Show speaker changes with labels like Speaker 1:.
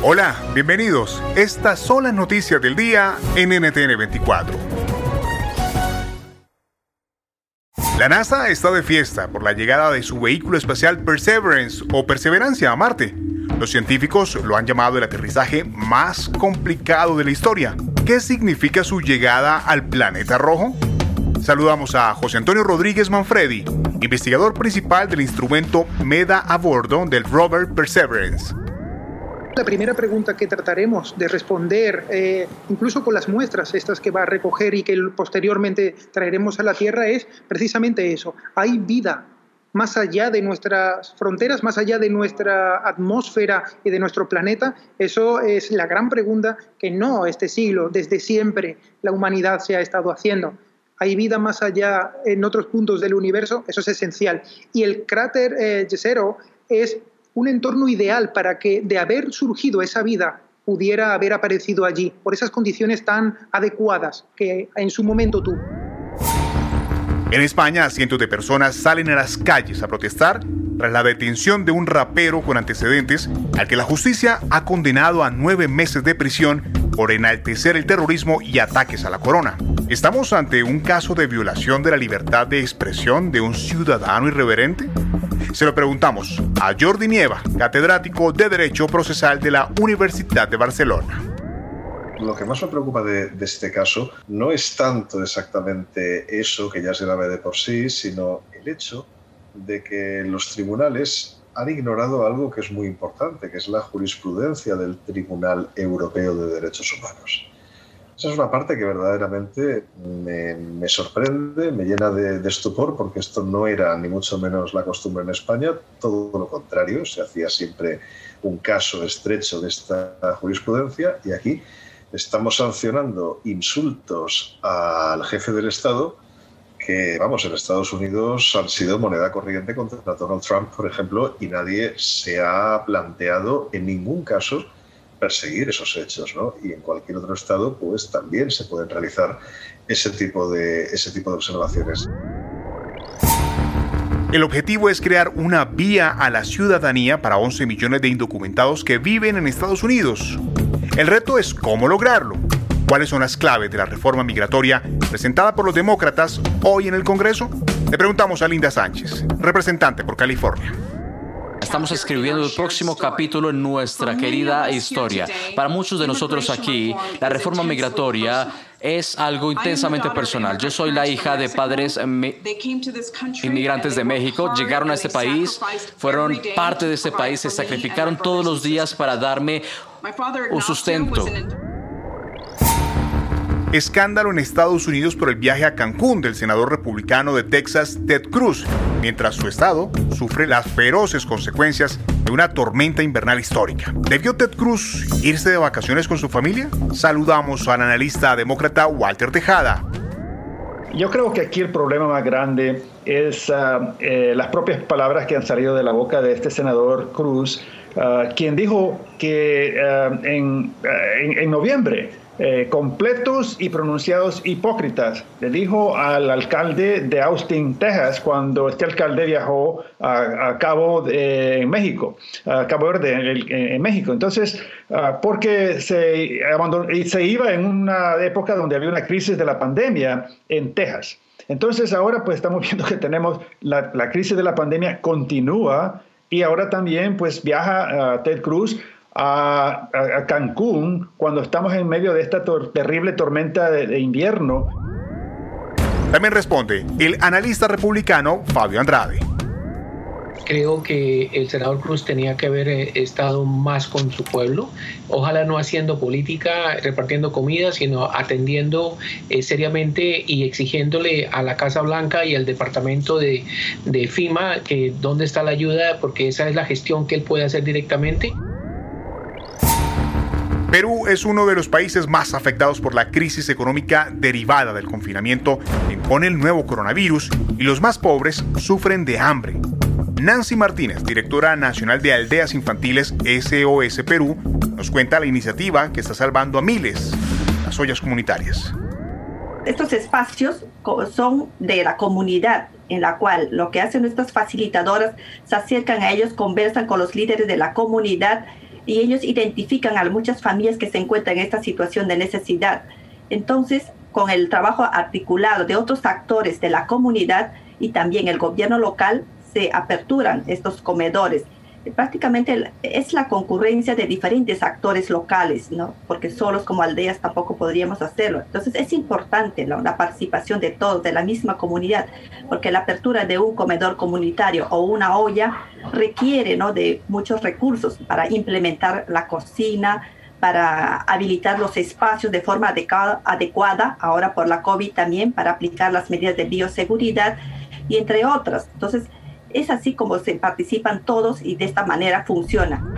Speaker 1: Hola, bienvenidos. Estas son las noticias del día en NTN 24. La NASA está de fiesta por la llegada de su vehículo espacial Perseverance o Perseverancia a Marte. Los científicos lo han llamado el aterrizaje más complicado de la historia. ¿Qué significa su llegada al planeta rojo? Saludamos a José Antonio Rodríguez Manfredi, investigador principal del instrumento MEDA a bordo del rover Perseverance.
Speaker 2: La primera pregunta que trataremos de responder, eh, incluso con las muestras estas que va a recoger y que posteriormente traeremos a la Tierra, es precisamente eso. ¿Hay vida más allá de nuestras fronteras, más allá de nuestra atmósfera y de nuestro planeta? Eso es la gran pregunta que no este siglo, desde siempre la humanidad se ha estado haciendo. ¿Hay vida más allá en otros puntos del universo? Eso es esencial. Y el cráter eh, Jezero es un entorno ideal para que de haber surgido esa vida pudiera haber aparecido allí, por esas condiciones tan adecuadas que en su momento tuvo.
Speaker 1: En España, cientos de personas salen a las calles a protestar tras la detención de un rapero con antecedentes al que la justicia ha condenado a nueve meses de prisión por enaltecer el terrorismo y ataques a la corona. ¿Estamos ante un caso de violación de la libertad de expresión de un ciudadano irreverente? Se lo preguntamos a Jordi Nieva, catedrático de Derecho Procesal de la Universidad de Barcelona.
Speaker 3: Lo que más me preocupa de, este caso no es tanto exactamente eso, que ya se grave de por sí, sino el hecho de que los tribunales han ignorado algo que es muy importante, que es la jurisprudencia del Tribunal Europeo de Derechos Humanos. Esa es una parte que verdaderamente me, sorprende, me llena de, de, estupor, porque esto no era ni mucho menos la costumbre en España, todo lo contrario, se hacía siempre un caso estrecho de esta jurisprudencia y aquí estamos sancionando insultos al jefe del Estado que, vamos, en Estados Unidos han sido moneda corriente contra Donald Trump, por ejemplo, y nadie se ha planteado en ningún caso perseguir esos hechos, ¿no? Y en cualquier otro estado, pues también se pueden realizar ese tipo de, ese tipo de observaciones.
Speaker 1: El objetivo es crear una vía a la ciudadanía para 11 millones de indocumentados que viven en Estados Unidos. El reto es cómo lograrlo. ¿Cuáles son las claves de la reforma migratoria presentada por los demócratas hoy en el Congreso? Le preguntamos a Linda Sánchez, representante por California.
Speaker 4: Estamos escribiendo el próximo capítulo en nuestra querida historia. Para muchos de nosotros aquí, la reforma migratoria es algo intensamente personal. Yo soy la hija de padres inmigrantes de México, llegaron a este país, fueron parte de este país, se sacrificaron todos los días para darme un sustento.
Speaker 1: Escándalo en Estados Unidos por el viaje a Cancún del senador republicano de Texas, Ted Cruz, mientras su estado sufre las feroces consecuencias de una tormenta invernal histórica. ¿Debió Ted Cruz irse de vacaciones con su familia? Saludamos al analista demócrata Walter Tejada.
Speaker 5: Yo creo que aquí el problema más grande es ah, eh, las propias palabras que han salido de la boca de este senador Cruz, ah, quien dijo que ah, en, en noviembre eh, completos y pronunciados hipócritas, le dijo al alcalde de Austin, Texas, cuando este alcalde viajó a, Cabo de México, a Cabo Verde, en, México. Entonces, ah, porque se, se iba en una época donde había una crisis de la pandemia en Texas. Entonces, ahora pues estamos viendo que tenemos la, la crisis de la pandemia continúa Y ahora también pues viaja uh, Ted Cruz a, Cancún cuando estamos en medio de esta terrible tormenta de invierno.
Speaker 1: También responde el analista republicano Fabio Andrade
Speaker 6: creo que el senador Cruz tenía que haber eh, estado más con su pueblo, ojalá no haciendo política, repartiendo comida, sino atendiendo eh, seriamente y exigiéndole a la Casa Blanca y al departamento de, de FIMA que dónde está la ayuda, porque esa es la gestión que él puede hacer directamente.
Speaker 1: Perú es uno de los países más afectados por la crisis económica derivada del confinamiento que impone el nuevo coronavirus y los más pobres sufren de hambre. Nancy Martínez, directora nacional de Aldeas Infantiles SOS Perú, nos cuenta la iniciativa que está salvando a miles las ollas comunitarias.
Speaker 7: Estos espacios son de la comunidad, en la cual lo que hacen nuestras facilitadoras se acercan a ellos, conversan con los líderes de la comunidad y ellos identifican a muchas familias que se encuentran en esta situación de necesidad. Entonces, con el trabajo articulado de otros actores de la comunidad y también el gobierno local, se aperturan estos comedores. Prácticamente es la concurrencia de diferentes actores locales, ¿no? porque solos como aldeas tampoco podríamos hacerlo. Entonces es importante la, participación de todos, de la misma comunidad, porque la apertura de un comedor comunitario o una olla requiere ¿no? de muchos recursos para implementar la cocina, para habilitar los espacios de forma adecuada, adecuada, ahora por la COVID también, para aplicar las medidas de bioseguridad y entre otras. Entonces, es así como se participan todos y de esta manera funciona.